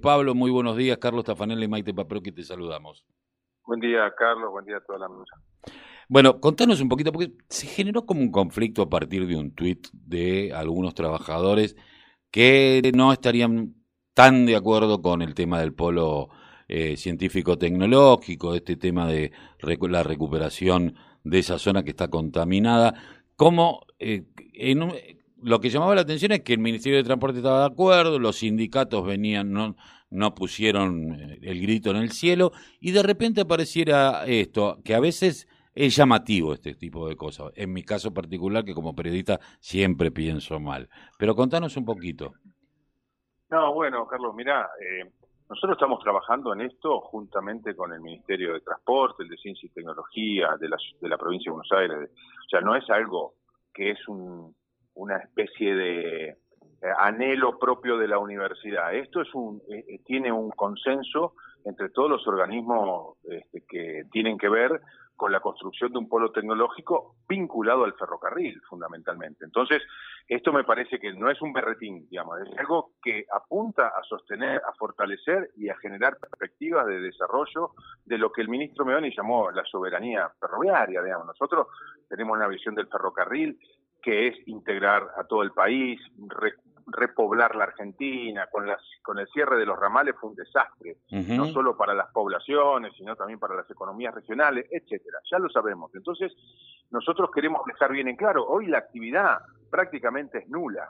Pablo, muy buenos días. Carlos Tafanel y Maite que te saludamos. Buen día, Carlos. Buen día a toda la mesa. Bueno, contanos un poquito, porque se generó como un conflicto a partir de un tuit de algunos trabajadores que no estarían tan de acuerdo con el tema del polo eh, científico-tecnológico, este tema de la recuperación de esa zona que está contaminada. Como eh, en lo que llamaba la atención es que el Ministerio de Transporte estaba de acuerdo, los sindicatos venían, no, no pusieron eh, el grito en el cielo, y de repente apareciera esto, que a veces es llamativo este tipo de cosas. En mi caso particular, que como periodista siempre pienso mal. Pero contanos un poquito. No, bueno, Carlos, mira, eh, nosotros estamos trabajando en esto juntamente con el Ministerio de Transporte, el de Ciencia y Tecnología de la, de la provincia de Buenos Aires. O sea, no es algo que es un, una especie de eh, anhelo propio de la universidad. Esto es un, eh, tiene un consenso entre todos los organismos este, que tienen que ver con la construcción de un polo tecnológico vinculado al ferrocarril, fundamentalmente. Entonces, esto me parece que no es un berretín, digamos, es algo que apunta a sostener, a fortalecer y a generar perspectivas de desarrollo de lo que el ministro Meoni llamó la soberanía ferroviaria, digamos. Nosotros tenemos una visión del ferrocarril que es integrar a todo el país, repoblar la Argentina, con, las, con el cierre de los ramales fue un desastre, no solo para las poblaciones, sino también para las economías regionales, etcétera. Ya lo sabemos. Entonces, nosotros queremos dejar bien en claro, hoy la actividad prácticamente es nula.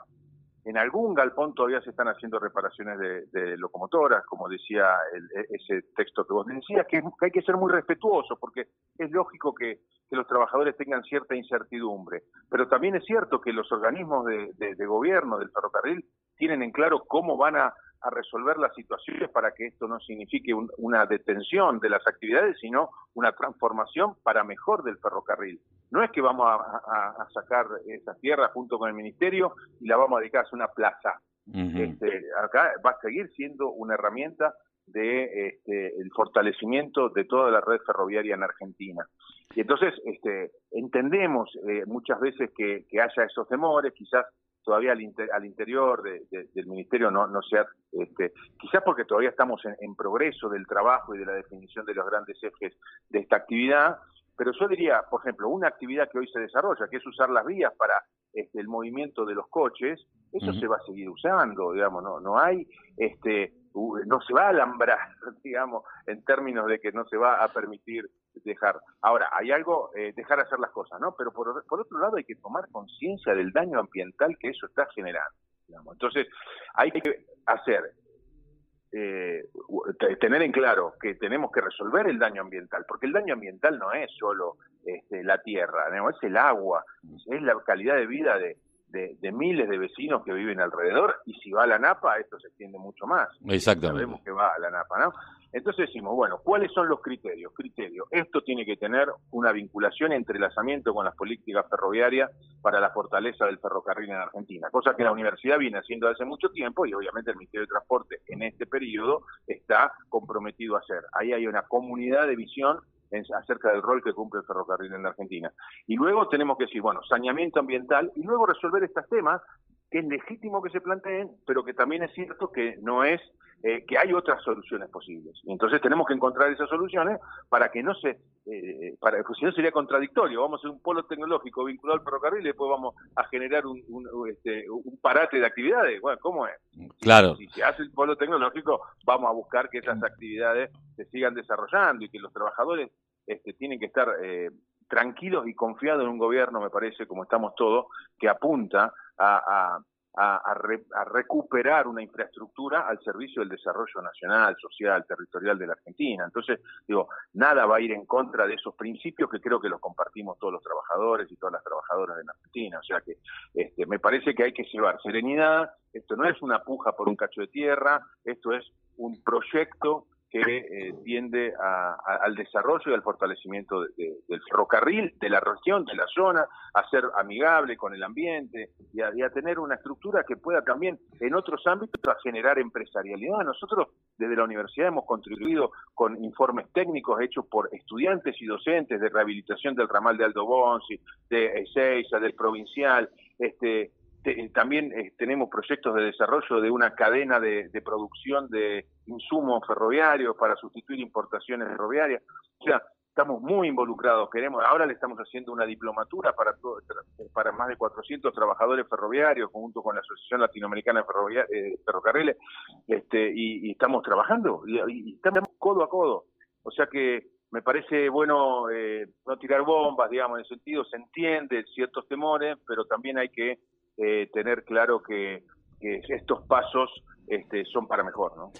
En algún galpón todavía se están haciendo reparaciones de, locomotoras, como decía e, ese texto que vos decías, que, hay que ser muy respetuoso, porque es lógico que, los trabajadores tengan cierta incertidumbre. Pero también es cierto que los organismos de gobierno del ferrocarril tienen en claro cómo van a a resolver las situaciones para que esto no signifique una detención de las actividades, sino una transformación para mejor del ferrocarril. No es que vamos a, sacar esa tierra junto con el ministerio y la vamos a dedicar a una plaza. Este, acá va a seguir siendo una herramienta de este, el fortalecimiento de toda la red ferroviaria en Argentina. Y entonces este, entendemos eh, muchas veces que, que haya esos temores, quizás todavía al, interior del ministerio no, no sea, este, quizás porque todavía estamos en, progreso del trabajo y de la definición de los grandes ejes de esta actividad, pero yo diría, por ejemplo, una actividad que hoy se desarrolla, que es usar las vías para este, el movimiento de los coches, eso se va a seguir usando, digamos, no, no hay, este, no se va a alambrar, digamos, en términos de que no se va a permitir dejar. Ahora, hay algo, eh, dejar hacer las cosas, ¿no? Pero por, otro lado hay que tomar conciencia del daño ambiental que eso está generando. Digamos. Entonces, hay que hacer, eh, tener en claro que tenemos que resolver el daño ambiental, porque el daño ambiental no es solo este, la tierra, ¿no? es el agua, es la calidad de vida de, de, miles de vecinos que viven alrededor y si va a la Napa esto se extiende mucho más. Exactamente. Sabemos que va a la Napa, ¿no? Entonces decimos, bueno, ¿cuáles son los criterios? Criterio, esto tiene que tener una vinculación, entrelazamiento con las políticas ferroviarias para la fortaleza del ferrocarril en Argentina, cosa que la universidad viene haciendo hace mucho tiempo y obviamente el Ministerio de Transporte en este periodo está comprometido a hacer. Ahí hay una comunidad de visión acerca del rol que cumple el ferrocarril en la Argentina. Y luego tenemos que decir, bueno, saneamiento ambiental y luego resolver estos temas que es legítimo que se planteen, pero que también es cierto que no es, eh, que hay otras soluciones posibles. Y entonces tenemos que encontrar esas soluciones para que no se, eh, para, pues si no sería contradictorio, vamos a hacer un polo tecnológico vinculado al ferrocarril y después vamos a generar un, este, un parate de actividades. Bueno, ¿cómo es? Claro. Si, se hace el polo tecnológico, vamos a buscar que esas actividades se sigan desarrollando y que los trabajadores este, tienen que estar eh, tranquilos y confiados en un gobierno, me parece, como estamos todos, que apunta a, recuperar una infraestructura al servicio del desarrollo nacional, social, territorial de la Argentina. Entonces, digo, nada va a ir en contra de esos principios que creo que los compartimos todos los trabajadores y todas las trabajadoras de la Argentina. O sea que este, me parece que hay que llevar serenidad, esto no es una puja por un cacho de tierra, esto es un proyecto que eh, tiende al desarrollo y al fortalecimiento del ferrocarril, de la región, de la zona, a ser amigable con el ambiente y a, tener una estructura que pueda también en otros ámbitos a generar empresarialidad. Nosotros desde la universidad hemos contribuido con informes técnicos hechos por estudiantes y docentes de rehabilitación del ramal de Aldo Bonzi, de Ezeiza, del provincial, este, también eh, tenemos proyectos de desarrollo de una cadena de, producción de insumos ferroviarios para sustituir importaciones ferroviarias. O sea, estamos muy involucrados. Queremos, ahora le estamos haciendo una diplomatura para para más de 400 trabajadores ferroviarios, junto con la Asociación Latinoamericana de eh, Ferrocarriles, este, y, estamos trabajando y, estamos codo a codo. O sea que me parece bueno eh, no tirar bombas, digamos, en el sentido, se entiende ciertos temores, pero también hay que eh, tener claro que, estos pasos este, son para mejor, ¿no?